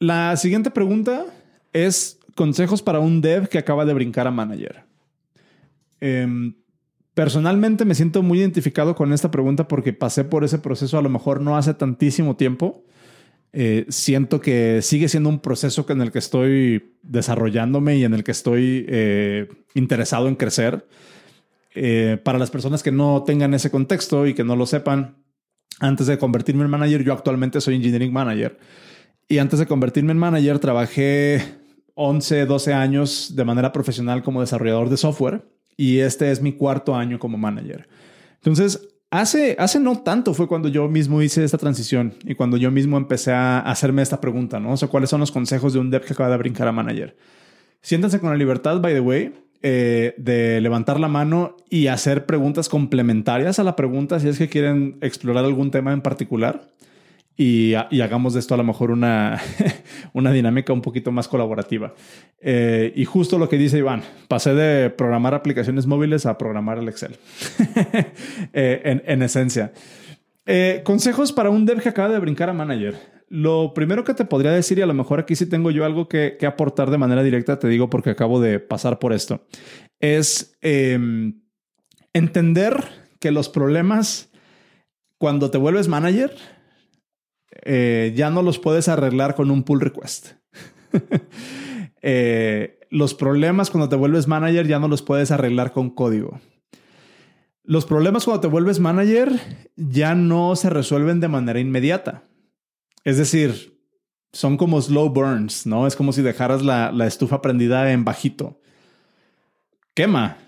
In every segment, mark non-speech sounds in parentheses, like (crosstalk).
La siguiente pregunta es consejos para un dev que acaba de brincar a manager. Em, personalmente me siento muy identificado con esta pregunta porque pasé por ese proceso a lo mejor no hace tantísimo tiempo. Eh, siento que sigue siendo un proceso en el que estoy desarrollándome y en el que estoy eh, interesado en crecer. Eh, para las personas que no tengan ese contexto y que no lo sepan, antes de convertirme en manager, yo actualmente soy engineering manager. Y antes de convertirme en manager, trabajé 11, 12 años de manera profesional como desarrollador de software y este es mi cuarto año como manager. Entonces, hace, hace no tanto fue cuando yo mismo hice esta transición y cuando yo mismo empecé a hacerme esta pregunta, ¿no? O sea, ¿cuáles son los consejos de un dev que acaba de brincar a manager? Siéntanse con la libertad, by the way, eh, de levantar la mano y hacer preguntas complementarias a la pregunta si es que quieren explorar algún tema en particular. Y, hagamos de esto a lo mejor una, (laughs) una dinámica un poquito más colaborativa. Eh, y justo lo que dice Iván, pasé de programar aplicaciones móviles a programar el Excel, (laughs) eh, en, esencia. consejos para un dev que acaba de brincar a manager. Lo primero que te podría decir, y a lo mejor aquí sí tengo yo algo que, aportar de manera directa, te digo porque acabo de pasar por esto, es em, entender que los problemas cuando te vuelves manager eh, ya no los puedes arreglar con un pull request. (laughs) Eh, los problemas cuando te vuelves manager ya no los puedes arreglar con código. Los problemas cuando te vuelves manager ya no se resuelven de manera inmediata. Es decir, son como slow burns, ¿no? Es como si dejaras la, estufa prendida en bajito. Quema,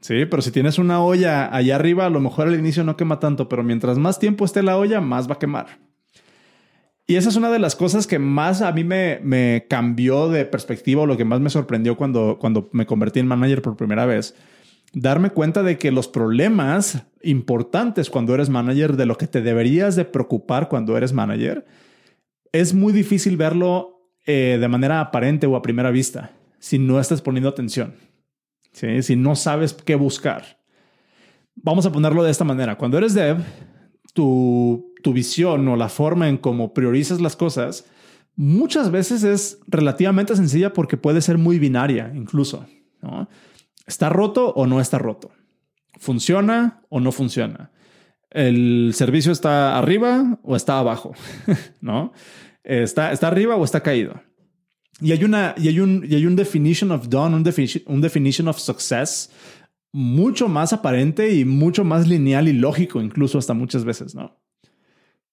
sí, pero si tienes una olla allá arriba, a lo mejor al inicio no quema tanto, pero mientras más tiempo esté la olla, más va a quemar. Y esa es una de las cosas que más a mí me, me cambió de perspectiva o lo que más me sorprendió cuando, cuando me convertí en manager por primera vez. Darme cuenta de que los problemas importantes cuando eres manager, de lo que te deberías de preocupar cuando eres manager, es muy difícil verlo eh, de manera aparente o a primera vista si no estás poniendo atención, si no sabes qué buscar. Vamos a ponerlo de esta manera. Cuando eres dev, tu, visión o la forma en cómo priorizas las cosas muchas veces es relativamente sencilla porque puede ser muy binaria incluso. ¿Está roto o no está roto? ¿Funciona o no funciona? el servicio está arriba o está abajo, (laughs) ¿no? Está, está arriba o está caído. Y hay, una, y hay, un, y hay un definition of done, un, un definition of success mucho más aparente y mucho más lineal y lógico, incluso hasta muchas veces, ¿no?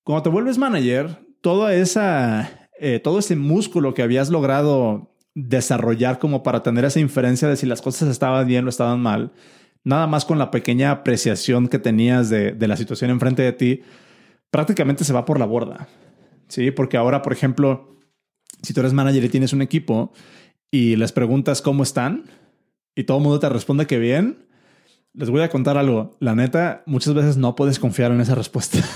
Cuando te vuelves manager, toda esa, eh, todo ese músculo que habías logrado desarrollar como para tener esa inferencia de si las cosas estaban bien o estaban mal, nada más con la pequeña apreciación que tenías de, la situación enfrente de ti, prácticamente se va por la borda. Sí, porque ahora, por ejemplo, si tú eres manager y tienes un equipo y les preguntas cómo están y todo el mundo te responde que bien, les voy a contar algo. La neta, muchas veces no puedes confiar en esa respuesta. (laughs)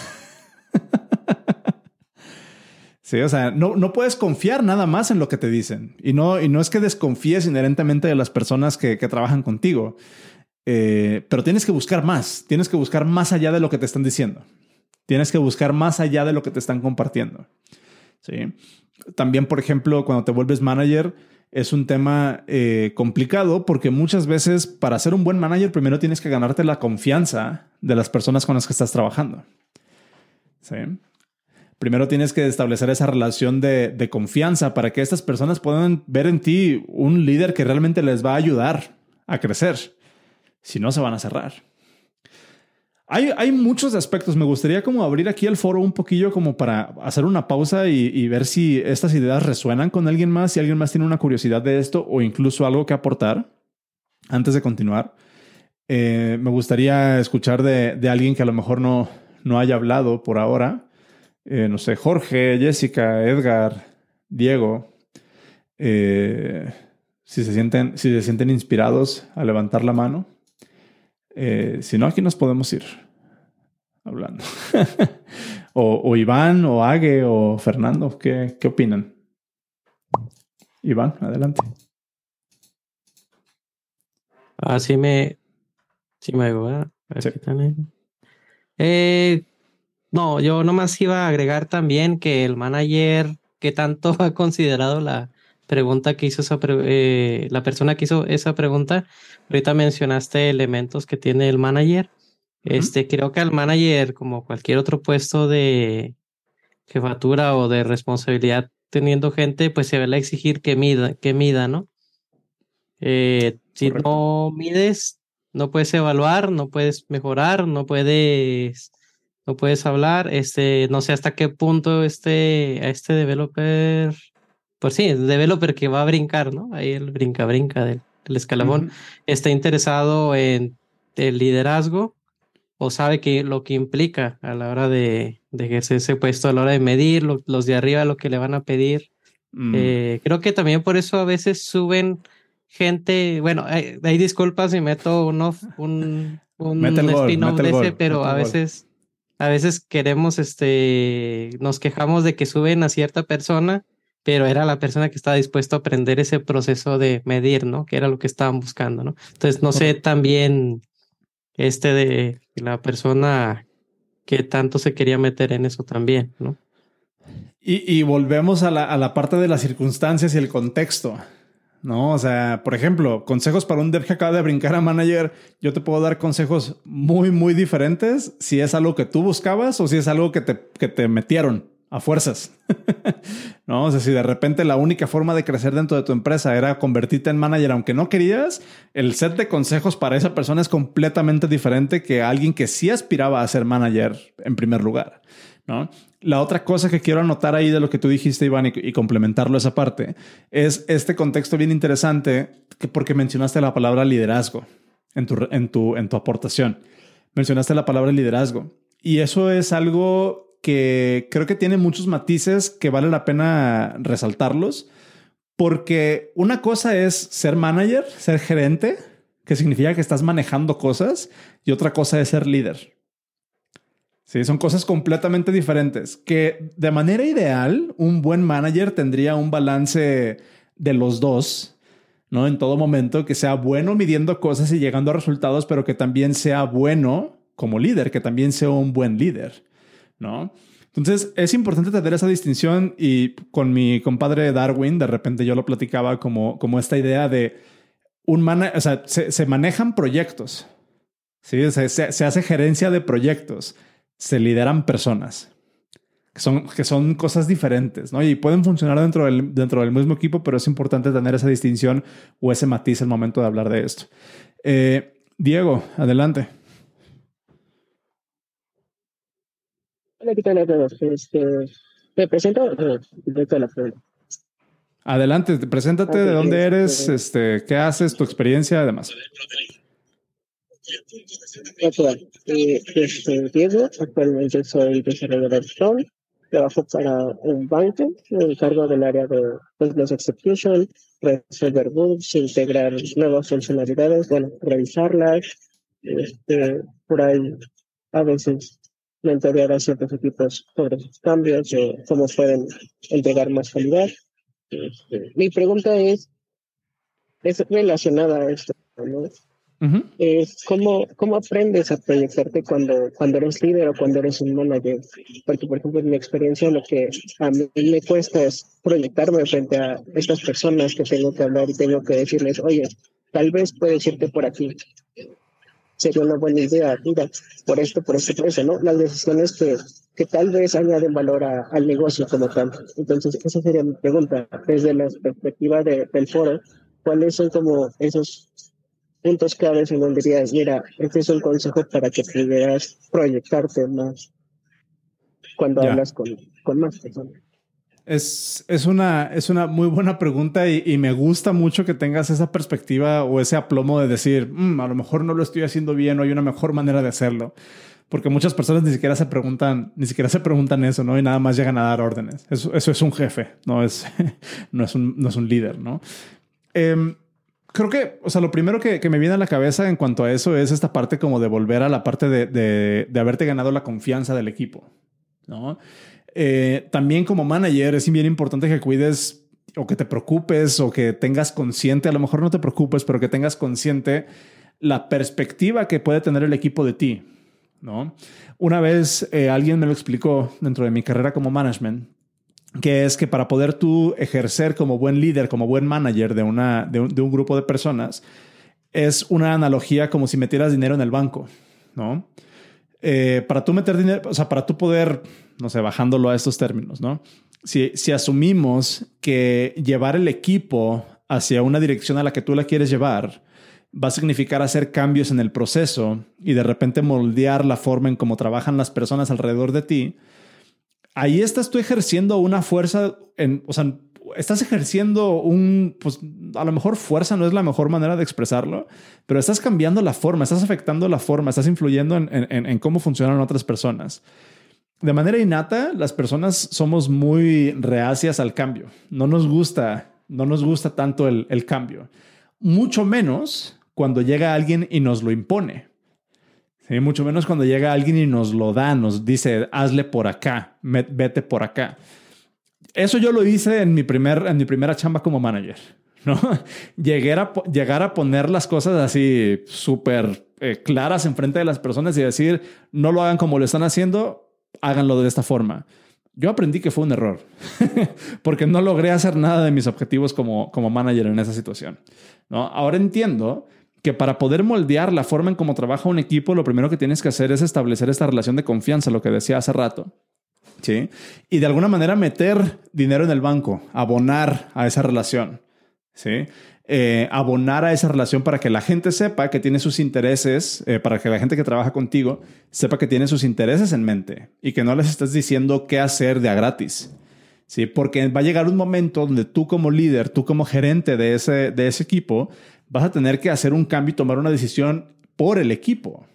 Sí, o sea, no, no puedes confiar nada más en lo que te dicen. Y no, y no es que desconfíes inherentemente de las personas que, que trabajan contigo, eh, pero tienes que buscar más, tienes que buscar más allá de lo que te están diciendo. Tienes que buscar más allá de lo que te están compartiendo. ¿sí? También, por ejemplo, cuando te vuelves manager, es un tema eh, complicado porque muchas veces para ser un buen manager primero tienes que ganarte la confianza de las personas con las que estás trabajando. ¿sí? Primero tienes que establecer esa relación de, de, confianza para que estas personas puedan ver en ti un líder que realmente les va a ayudar a crecer si no se van a cerrar. Hay, hay, muchos aspectos. Me gustaría como abrir aquí el foro un poquillo como para hacer una pausa y, ver si estas ideas resuenan con alguien más, si alguien más tiene una curiosidad de esto o incluso algo que aportar antes de continuar. Eh, me gustaría escuchar de, de, alguien que a lo mejor no, no haya hablado por ahora. Eh, no sé, Jorge, Jessica, Edgar, Diego. Eh, si, se sienten, si se sienten inspirados a levantar la mano. Eh, si no, aquí nos podemos ir hablando. (laughs) o, Iván, o Ague, o Fernando, ¿qué, qué opinan? Iván, adelante. Ah, sí me. Sí me Eh, no, yo nomás iba a agregar también que el manager qué tanto (laughs) ha considerado la pregunta que hizo esa eh, la persona que hizo esa pregunta. Ahorita mencionaste elementos que tiene el manager. Este, creo que al manager, como cualquier otro puesto de jefatura o de responsabilidad teniendo gente, pues se va a exigir que mida, que mida, ¿no? Eh, si no mides, no puedes evaluar, no puedes mejorar, no puedes, no puedes hablar. Este, no sé hasta qué punto este, a este developer, pues sí, el developer que va a brincar, ¿no? Ahí el brinca, brinca del, escalabón, está interesado en el liderazgo o sabe que lo que implica a la hora de, de ejercer ese puesto, a la hora de medir los de arriba lo que le van a pedir. Mm. Eh, creo que también por eso a veces suben gente, bueno, hay, disculpas si meto uno, un, un (laughs) spin-off de ese, pero a veces, a veces queremos, este, nos quejamos de que suben a cierta persona, pero era la persona que estaba dispuesto a aprender ese proceso de medir, ¿no? Que era lo que estaban buscando, ¿no? Entonces, no sé también este de la persona que tanto se quería meter en eso también, ¿no? Y, y volvemos a la, a la parte de las circunstancias y el contexto. ¿no? O sea, por ejemplo, consejos para un dev que acaba de brincar a manager, yo te puedo dar consejos muy, muy diferentes si es algo que tú buscabas o si es algo que te, que te metieron a fuerzas. (laughs) no, o sea, si de repente la única forma de crecer dentro de tu empresa era convertirte en manager aunque no querías, el set de consejos para esa persona es completamente diferente que alguien que sí aspiraba a ser manager en primer lugar. ¿no? La otra cosa que quiero anotar ahí de lo que tú dijiste, Iván, y, complementarlo esa parte, es este contexto bien interesante que porque mencionaste la palabra liderazgo en tu, en, tu, en tu aportación. Mencionaste la palabra liderazgo. Y eso es algo que creo que tiene muchos matices que vale la pena resaltarlos, porque una cosa es ser manager, ser gerente, que significa que estás manejando cosas, y otra cosa es ser líder. Sí, son cosas completamente diferentes. Que de manera ideal, un buen manager tendría un balance de los dos, ¿no? En todo momento, que sea bueno midiendo cosas y llegando a resultados, pero que también sea bueno como líder, que también sea un buen líder, ¿no? Entonces, es importante tener esa distinción y con mi compadre Darwin, de repente yo lo platicaba como, como esta idea de un manager, o sea, se, manejan proyectos, ¿sí? se, se hace gerencia de proyectos se lideran personas. Que son, que son cosas diferentes, ¿no? Y pueden funcionar dentro del, dentro del mismo equipo, pero es importante tener esa distinción o ese matiz al momento de hablar de esto. Eh, Diego, adelante. Hola, ¿qué tal a todos? Este, ¿Me presento? la Adelante, preséntate de dónde eres, este, este, qué haces, tu experiencia, además. Actual. Eh, este, Diego, actualmente soy desarrollador Stone. Trabajo para un banco, me encargo del área de los execution, resolver bugs, integrar nuevas funcionalidades, bueno, revisarlas, este, por ahí a veces mentorear a ciertos equipos sobre sus cambios o cómo pueden entregar más calidad. Este, mi pregunta es, es relacionada a esto, ¿no? es cómo, cómo aprendes a proyectarte cuando, cuando eres líder o cuando eres un manager. Porque, por ejemplo, en mi experiencia, lo que a mí me cuesta es proyectarme frente a estas personas que tengo que hablar y tengo que decirles, oye, tal vez puedes irte por aquí. Sería una buena idea, mira, por esto, por esto, por eso, ¿no? Las decisiones que, que tal vez añaden valor al negocio como tal. Entonces, esa sería mi pregunta. Desde la perspectiva de, del foro, ¿cuáles son como esos puntos claves en donde dirías, mira, este es un consejo para que pudieras proyectarte más cuando hablas con, con, más personas. Es, es, una, es una muy buena pregunta y, me gusta mucho que tengas esa perspectiva o ese aplomo de decir, mm, a lo mejor no lo estoy haciendo bien o hay una mejor manera de hacerlo. Porque muchas personas ni siquiera se preguntan, ni siquiera se preguntan eso, ¿no? Y nada más llegan a dar órdenes. Eso, eso es un jefe, no es, (laughs) no es, un, no es un líder, ¿no? Eh, creo que, o sea, lo primero que, me viene a la cabeza en cuanto a eso es esta parte como de volver a la parte de, de, haberte ganado la confianza del equipo, ¿no? Eh, también como manager es bien importante que cuides o que te preocupes o que tengas consciente, a lo mejor no te preocupes, pero que tengas consciente la perspectiva que puede tener el equipo de ti, ¿no? Una vez eh, alguien me lo explicó dentro de mi carrera como management que es que para poder tú ejercer como buen líder, como buen manager de, una, de, un, grupo de personas, es una analogía como si metieras dinero en el banco, ¿no? Eh, para tú meter dinero, o sea, para tú poder, no sé, bajándolo a estos términos, ¿no? Si, si asumimos que llevar el equipo hacia una dirección a la que tú la quieres llevar, va a significar hacer cambios en el proceso y de repente moldear la forma en cómo trabajan las personas alrededor de ti, ahí estás tú ejerciendo una fuerza, en, o sea, estás ejerciendo un, pues a lo mejor fuerza no es la mejor manera de expresarlo, pero estás cambiando la forma, estás afectando la forma, estás influyendo en, en cómo funcionan otras personas. De manera innata, las personas somos muy reacias al cambio. No nos gusta, no nos gusta tanto el, el cambio. Mucho menos cuando llega alguien y nos lo impone. ¿Sí? Mucho menos cuando llega alguien y nos lo da, nos dice, hazle por acá, vete por acá. Eso yo lo hice en mi, primer, en mi primera chamba como manager. ¿no? (laughs) Llegar, a, llegar a poner las cosas así súper eh, claras enfrente de las personas y decir, no lo hagan como lo están haciendo, háganlo de esta forma. Yo aprendí que fue un error, (laughs) porque no logré hacer nada de mis objetivos como, como manager en esa situación. ¿no? Ahora entiendo que para poder moldear la forma en cómo trabaja un equipo, lo primero que tienes que hacer es establecer esta relación de confianza, lo que decía hace rato. ¿sí? Y de alguna manera meter dinero en el banco, abonar a esa relación. ¿Sí? Eh, abonar a esa relación para que la gente sepa que tiene sus intereses, eh, para que la gente que trabaja contigo sepa que tiene sus intereses en mente y que no les estés diciendo qué hacer de a gratis. Sí, porque va a llegar un momento donde tú como líder, tú como gerente de ese, de ese equipo, vas a tener que hacer un cambio y tomar una decisión por el equipo.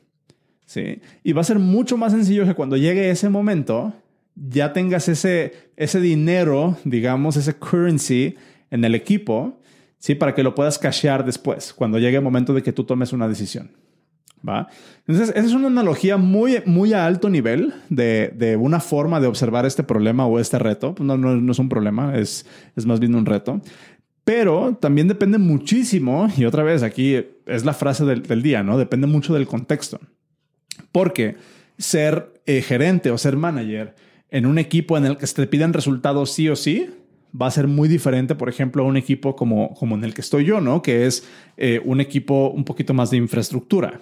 ¿sí? Y va a ser mucho más sencillo que cuando llegue ese momento ya tengas ese, ese dinero, digamos, ese currency en el equipo, ¿sí? Para que lo puedas cashear después, cuando llegue el momento de que tú tomes una decisión. ¿Va? Entonces, esa es una analogía muy, muy a alto nivel de, de una forma de observar este problema o este reto. No, no, no es un problema, es, es más bien un reto. Pero también depende muchísimo, y otra vez aquí es la frase del, día, ¿no? Depende mucho del contexto. Porque ser eh, gerente o ser manager en un equipo en el que se te piden resultados sí o sí, va a ser muy diferente, por ejemplo, a un equipo como, como en el que estoy yo, ¿no? Que es eh, un equipo un poquito más de infraestructura.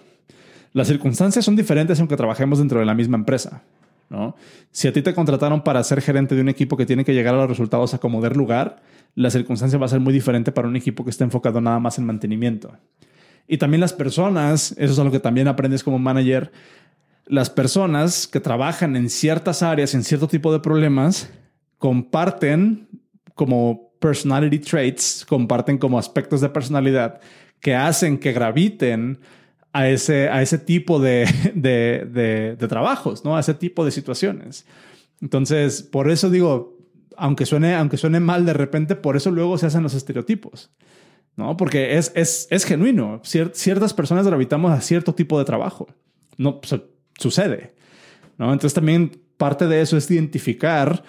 Las circunstancias son diferentes aunque trabajemos dentro de la misma empresa. ¿no? Si a ti te contrataron para ser gerente de un equipo que tiene que llegar a los resultados a como lugar, la circunstancia va a ser muy diferente para un equipo que está enfocado nada más en mantenimiento. Y también las personas, eso es algo que también aprendes como manager, las personas que trabajan en ciertas áreas, en cierto tipo de problemas, comparten como personality traits, comparten como aspectos de personalidad que hacen que graviten a ese, a ese tipo (laughs) de, de, de, trabajos, ¿no? A ese tipo de situaciones. Entonces, por eso digo, aunque suene, aunque suene mal de repente, por eso luego se hacen los estereotipos, ¿no? Porque es, es, es genuino. ciertas personas gravitamos a cierto tipo de trabajo. No sucede, ¿no? Entonces también parte de eso es identificar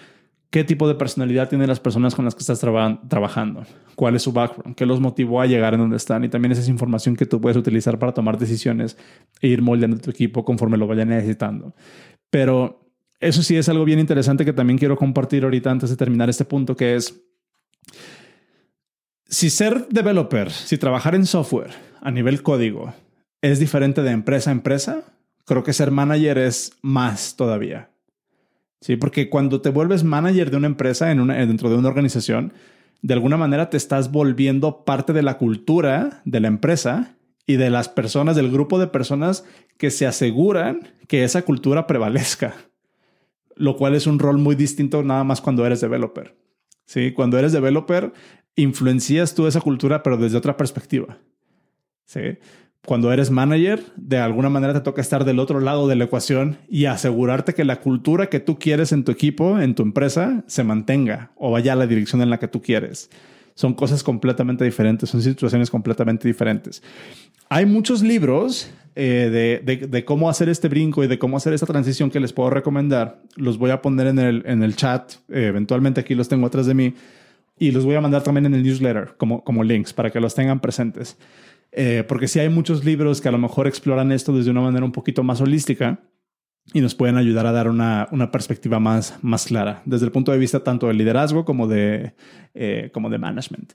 qué tipo de personalidad tienen las personas con las que estás trabajando, cuál es su background, qué los motivó a llegar en donde están y también esa es información que tú puedes utilizar para tomar decisiones e ir moldeando tu equipo conforme lo vaya necesitando. Pero eso sí es algo bien interesante que también quiero compartir ahorita antes de terminar este punto, que es si ser developer, si trabajar en software a nivel código es diferente de empresa a empresa, creo que ser manager es más todavía. Sí, porque cuando te vuelves manager de una empresa en una, dentro de una organización, de alguna manera te estás volviendo parte de la cultura de la empresa y de las personas, del grupo de personas que se aseguran que esa cultura prevalezca. Lo cual es un rol muy distinto nada más cuando eres developer. Sí, cuando eres developer, influencias tú esa cultura, pero desde otra perspectiva. Sí cuando eres manager, de alguna manera te toca estar del otro lado de la ecuación y asegurarte que la cultura que tú quieres en tu equipo, en tu empresa, se mantenga o vaya a la dirección en la que tú quieres. Son cosas completamente diferentes, son situaciones completamente diferentes. Hay muchos libros eh, de, cómo hacer este brinco y de cómo hacer esta transición que les puedo recomendar. Los voy a poner en el, en el chat. Eh, eventualmente aquí los tengo atrás de mí. Y los voy a mandar también en el newsletter como, como links para que los tengan presentes. Eh, porque sí hay muchos libros que a lo mejor exploran esto desde una manera un poquito más holística. y nos pueden ayudar a dar una, una, perspectiva más, más clara desde el punto de vista tanto de liderazgo como de, eh, como de management.